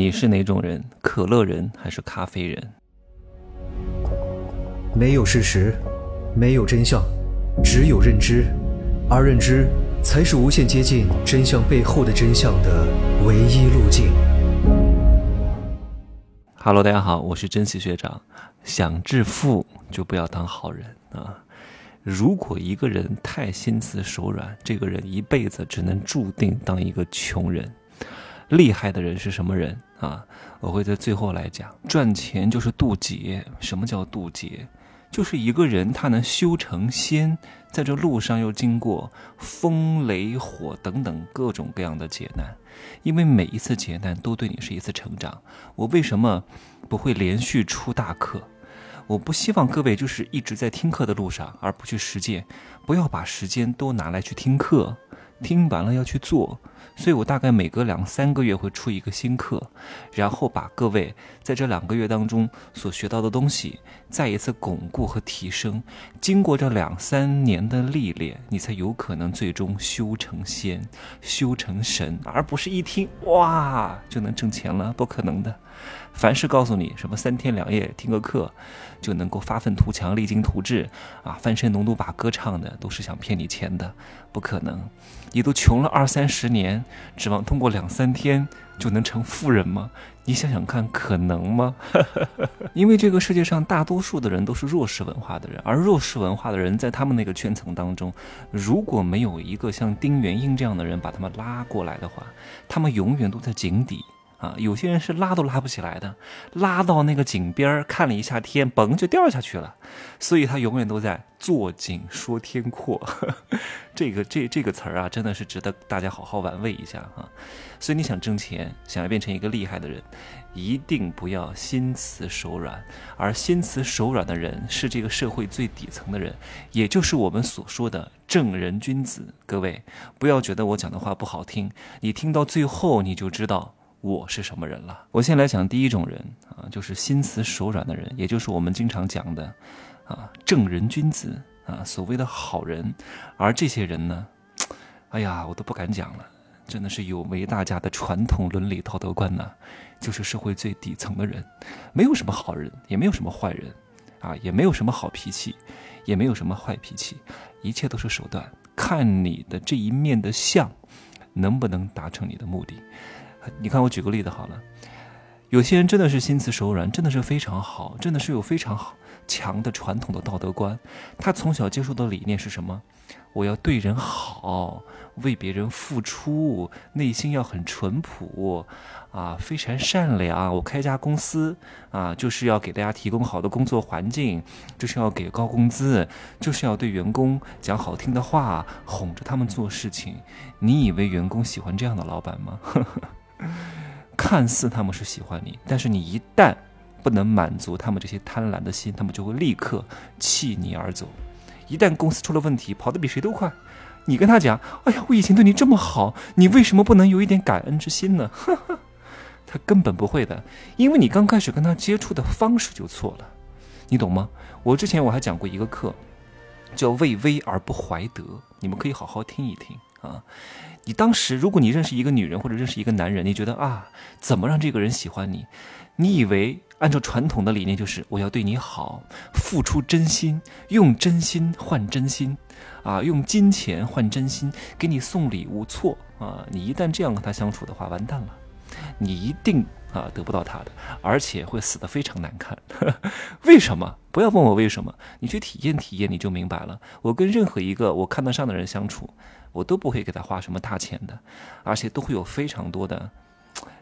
你是哪种人？可乐人还是咖啡人？没有事实，没有真相，只有认知，而认知才是无限接近真相背后的真相的唯一路径。Hello，大家好，我是珍惜学长。想致富就不要当好人啊！如果一个人太心慈手软，这个人一辈子只能注定当一个穷人。厉害的人是什么人啊？我会在最后来讲。赚钱就是渡劫。什么叫渡劫？就是一个人他能修成仙，在这路上又经过风雷火等等各种各样的劫难，因为每一次劫难都对你是一次成长。我为什么不会连续出大课？我不希望各位就是一直在听课的路上，而不去实践。不要把时间都拿来去听课，听完了要去做。所以我大概每隔两三个月会出一个新课，然后把各位在这两个月当中所学到的东西再一次巩固和提升。经过这两三年的历练，你才有可能最终修成仙、修成神，而不是一听哇就能挣钱了，不可能的。凡是告诉你什么三天两夜听个课就能够发愤图强、励精图治啊、翻身农奴把歌唱的，都是想骗你钱的，不可能。你都穷了二三十年，指望通过两三天就能成富人吗？你想想看，可能吗？因为这个世界上大多数的人都是弱势文化的人，而弱势文化的人在他们那个圈层当中，如果没有一个像丁元英这样的人把他们拉过来的话，他们永远都在井底。啊，有些人是拉都拉不起来的，拉到那个井边儿看了一下天，嘣就掉下去了，所以他永远都在坐井说天阔。这个这这个词儿啊，真的是值得大家好好玩味一下哈。所以你想挣钱，想要变成一个厉害的人，一定不要心慈手软。而心慈手软的人，是这个社会最底层的人，也就是我们所说的正人君子。各位不要觉得我讲的话不好听，你听到最后你就知道。我是什么人了？我先来讲第一种人啊，就是心慈手软的人，也就是我们经常讲的啊正人君子啊，所谓的好人。而这些人呢，哎呀，我都不敢讲了，真的是有违大家的传统伦理道德观呢。就是社会最底层的人，没有什么好人，也没有什么坏人，啊，也没有什么好脾气，也没有什么坏脾气，一切都是手段，看你的这一面的相能不能达成你的目的。你看，我举个例子好了，有些人真的是心慈手软，真的是非常好，真的是有非常好强的传统的道德观。他从小接受的理念是什么？我要对人好，为别人付出，内心要很淳朴，啊，非常善良。我开家公司啊，就是要给大家提供好的工作环境，就是要给高工资，就是要对员工讲好听的话，哄着他们做事情。你以为员工喜欢这样的老板吗？看似他们是喜欢你，但是你一旦不能满足他们这些贪婪的心，他们就会立刻弃你而走。一旦公司出了问题，跑得比谁都快。你跟他讲：“哎呀，我以前对你这么好，你为什么不能有一点感恩之心呢？” 他根本不会的，因为你刚开始跟他接触的方式就错了，你懂吗？我之前我还讲过一个课，叫“为威而不怀德”，你们可以好好听一听啊。你当时，如果你认识一个女人或者认识一个男人，你觉得啊，怎么让这个人喜欢你？你以为按照传统的理念就是我要对你好，付出真心，用真心换真心，啊，用金钱换真心，给你送礼物，错啊！你一旦这样跟他相处的话，完蛋了，你一定。啊，得不到他的，而且会死得非常难看。为什么？不要问我为什么，你去体验体验，你就明白了。我跟任何一个我看得上的人相处，我都不会给他花什么大钱的，而且都会有非常多的。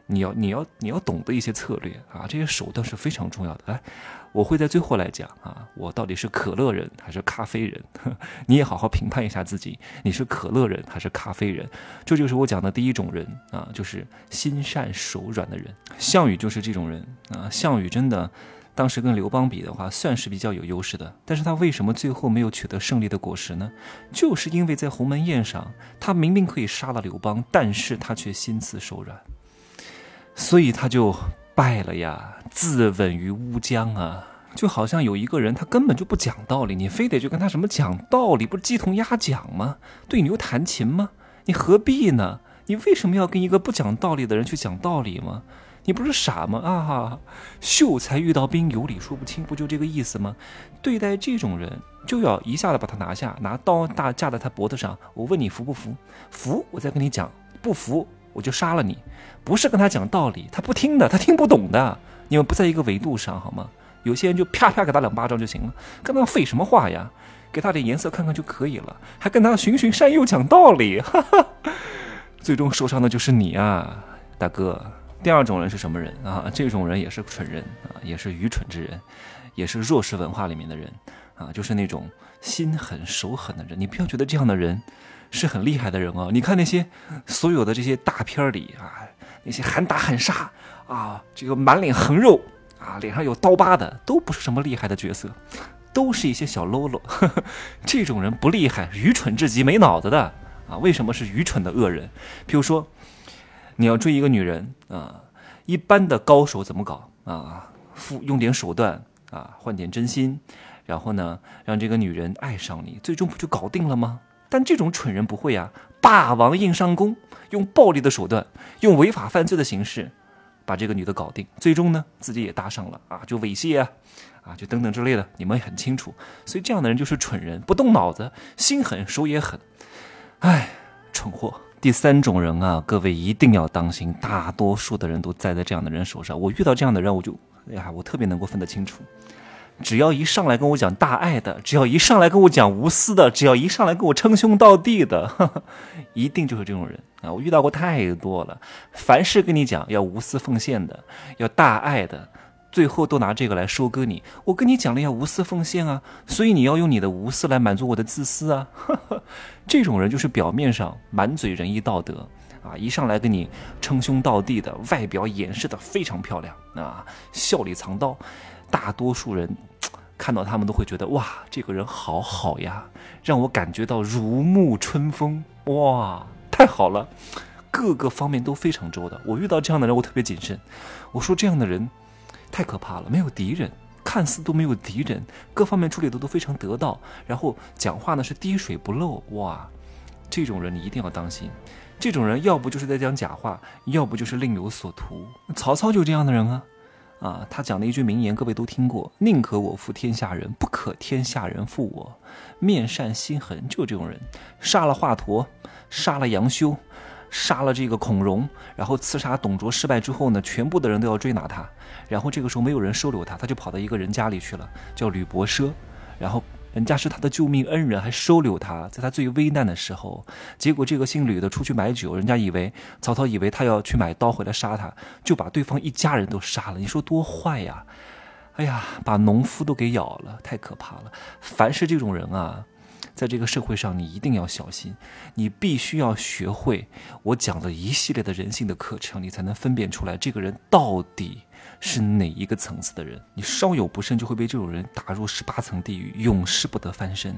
你要你要你要懂得一些策略啊，这些手段是非常重要的。来，我会在最后来讲啊，我到底是可乐人还是咖啡人？你也好好评判一下自己，你是可乐人还是咖啡人？这就是我讲的第一种人啊，就是心善手软的人。项羽就是这种人啊。项羽真的当时跟刘邦比的话，算是比较有优势的。但是他为什么最后没有取得胜利的果实呢？就是因为在鸿门宴上，他明明可以杀了刘邦，但是他却心慈手软。所以他就败了呀，自刎于乌江啊！就好像有一个人，他根本就不讲道理，你非得去跟他什么讲道理，不是鸡同鸭讲吗？对牛弹琴吗？你何必呢？你为什么要跟一个不讲道理的人去讲道理吗？你不是傻吗？啊，秀才遇到兵，有理说不清，不就这个意思吗？对待这种人，就要一下子把他拿下，拿刀大架在他脖子上。我问你服不服？服，我再跟你讲；不服，我就杀了你。不是跟他讲道理，他不听的，他听不懂的。你们不在一个维度上，好吗？有些人就啪啪给他两巴掌就行了，跟他废什么话呀？给他点颜色看看就可以了，还跟他循循善诱讲道理，哈哈。最终受伤的就是你啊，大哥。第二种人是什么人啊？这种人也是蠢人啊，也是愚蠢之人，也是弱势文化里面的人啊，就是那种心狠手狠的人。你不要觉得这样的人是很厉害的人哦。你看那些所有的这些大片里啊，那些喊打喊杀啊，这个满脸横肉啊，脸上有刀疤的，都不是什么厉害的角色，都是一些小喽啰。这种人不厉害，愚蠢至极，没脑子的啊。为什么是愚蠢的恶人？比如说。你要追一个女人啊，一般的高手怎么搞啊？付用点手段啊，换点真心，然后呢，让这个女人爱上你，最终不就搞定了吗？但这种蠢人不会啊，霸王硬上弓，用暴力的手段，用违法犯罪的形式，把这个女的搞定，最终呢，自己也搭上了啊，就猥亵啊，啊，就等等之类的，你们也很清楚。所以这样的人就是蠢人，不动脑子，心狠手也狠，哎，蠢货。第三种人啊，各位一定要当心，大多数的人都栽在这样的人手上。我遇到这样的人，我就哎呀，我特别能够分得清楚。只要一上来跟我讲大爱的，只要一上来跟我讲无私的，只要一上来跟我称兄道弟的，一定就是这种人啊！我遇到过太多了。凡是跟你讲要无私奉献的，要大爱的。最后都拿这个来收割你。我跟你讲了要无私奉献啊，所以你要用你的无私来满足我的自私啊。这种人就是表面上满嘴仁义道德啊，一上来跟你称兄道弟的，外表掩饰的非常漂亮啊，笑里藏刀。大多数人 看到他们都会觉得哇，这个人好好呀，让我感觉到如沐春风哇，太好了，各个方面都非常周到。我遇到这样的人，我特别谨慎。我说这样的人。太可怕了，没有敌人，看似都没有敌人，各方面处理的都非常得当，然后讲话呢是滴水不漏，哇，这种人你一定要当心，这种人要不就是在讲假话，要不就是另有所图。曹操就这样的人啊，啊，他讲的一句名言，各位都听过：宁可我负天下人，不可天下人负我。面善心狠，就这种人，杀了华佗，杀了杨修。杀了这个孔融，然后刺杀董卓失败之后呢，全部的人都要追拿他，然后这个时候没有人收留他，他就跑到一个人家里去了，叫吕伯奢，然后人家是他的救命恩人，还收留他，在他最危难的时候，结果这个姓吕的出去买酒，人家以为曹操以为他要去买刀回来杀他，就把对方一家人都杀了，你说多坏呀！哎呀，把农夫都给咬了，太可怕了！凡是这种人啊。在这个社会上，你一定要小心，你必须要学会我讲的一系列的人性的课程，你才能分辨出来这个人到底是哪一个层次的人。你稍有不慎，就会被这种人打入十八层地狱，永世不得翻身。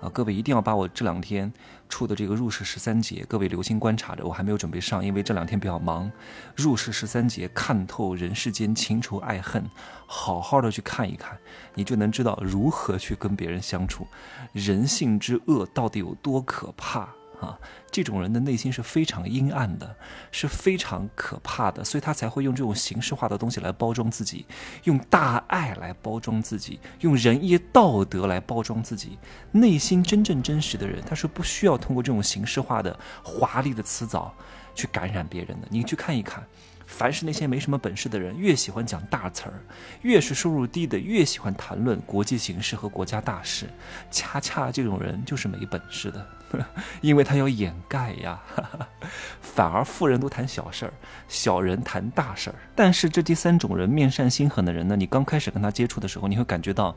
啊，各位一定要把我这两天出的这个入世十三节，各位留心观察着，我还没有准备上，因为这两天比较忙。入世十三节，看透人世间情仇爱恨，好好的去看一看，你就能知道如何去跟别人相处，人性之恶到底有多可怕。啊，这种人的内心是非常阴暗的，是非常可怕的，所以他才会用这种形式化的东西来包装自己，用大爱来包装自己，用仁义道德来包装自己。内心真正真实的人，他是不需要通过这种形式化的华丽的辞藻去感染别人的。你去看一看。凡是那些没什么本事的人，越喜欢讲大词儿；越是收入低的，越喜欢谈论国际形势和国家大事。恰恰这种人就是没本事的，因为他要掩盖呀。反而富人都谈小事儿，小人谈大事儿。但是这第三种人，面善心狠的人呢？你刚开始跟他接触的时候，你会感觉到，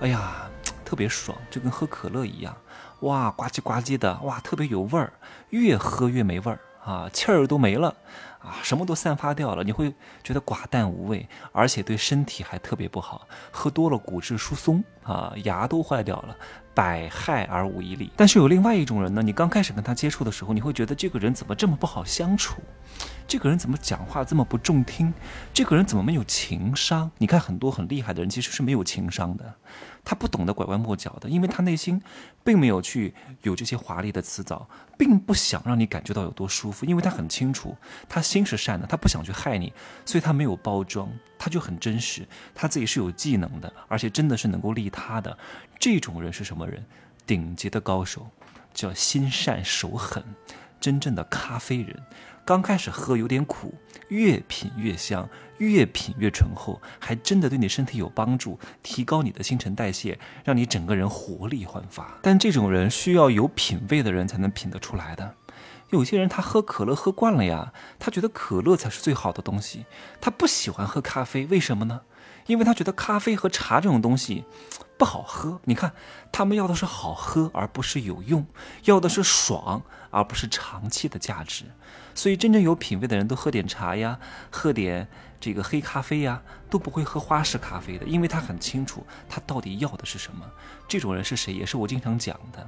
哎呀，特别爽，就跟喝可乐一样，哇，呱唧呱唧的，哇，特别有味儿，越喝越没味儿啊，气儿都没了。啊，什么都散发掉了，你会觉得寡淡无味，而且对身体还特别不好。喝多了骨质疏松啊，牙都坏掉了，百害而无一利。但是有另外一种人呢，你刚开始跟他接触的时候，你会觉得这个人怎么这么不好相处？这个人怎么讲话这么不中听？这个人怎么没有情商？你看很多很厉害的人其实是没有情商的。他不懂得拐弯抹角的，因为他内心并没有去有这些华丽的辞藻，并不想让你感觉到有多舒服，因为他很清楚，他心是善的，他不想去害你，所以他没有包装，他就很真实，他自己是有技能的，而且真的是能够利他的。这种人是什么人？顶级的高手，叫心善手狠，真正的咖啡人。刚开始喝有点苦，越品越香，越品越醇厚，还真的对你身体有帮助，提高你的新陈代谢，让你整个人活力焕发。但这种人需要有品味的人才能品得出来的。有些人他喝可乐喝惯了呀，他觉得可乐才是最好的东西，他不喜欢喝咖啡，为什么呢？因为他觉得咖啡和茶这种东西不好喝。你看，他们要的是好喝，而不是有用；要的是爽，而不是长期的价值。所以，真正有品位的人都喝点茶呀，喝点这个黑咖啡呀，都不会喝花式咖啡的，因为他很清楚他到底要的是什么。这种人是谁？也是我经常讲的，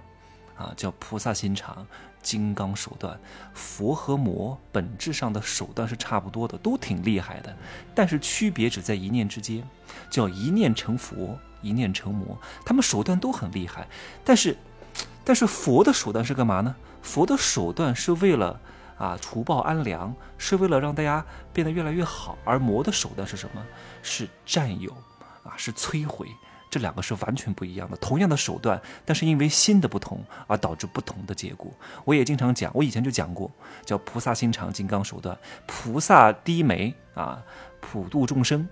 啊，叫菩萨心肠、金刚手段。佛和魔本质上的手段是差不多的，都挺厉害的，但是区别只在一念之间，叫一念成佛，一念成魔。他们手段都很厉害，但是，但是佛的手段是干嘛呢？佛的手段是为了。啊，除暴安良是为了让大家变得越来越好，而魔的手段是什么？是占有，啊，是摧毁。这两个是完全不一样的，同样的手段，但是因为心的不同而导致不同的结果。我也经常讲，我以前就讲过，叫菩萨心肠，金刚手段。菩萨低眉啊，普度众生；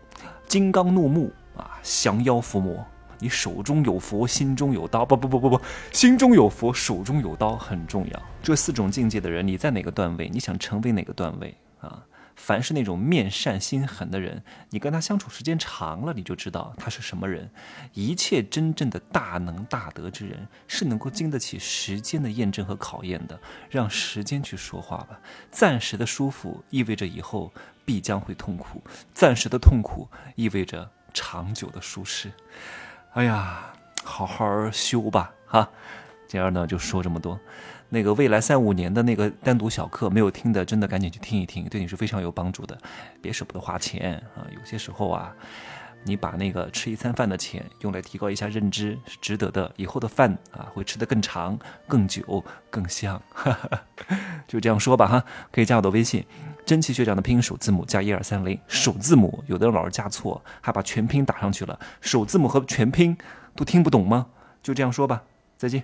金刚怒目啊，降妖伏魔。你手中有佛，心中有刀。不不不不不，心中有佛，手中有刀很重要。这四种境界的人，你在哪个段位？你想成为哪个段位啊？凡是那种面善心狠的人，你跟他相处时间长了，你就知道他是什么人。一切真正的大能大德之人，是能够经得起时间的验证和考验的。让时间去说话吧。暂时的舒服意味着以后必将会痛苦，暂时的痛苦意味着长久的舒适。哎呀，好好修吧，哈！今儿呢就说这么多。那个未来三五年的那个单独小课没有听的，真的赶紧去听一听，对你是非常有帮助的。别舍不得花钱啊！有些时候啊，你把那个吃一餐饭的钱用来提高一下认知是值得的，以后的饭啊会吃得更长、更久、更香。就这样说吧，哈！可以加我的微信。真奇学长的拼音首字母加一二三零，首字母有的人老是加错，还把全拼打上去了。首字母和全拼都听不懂吗？就这样说吧，再见。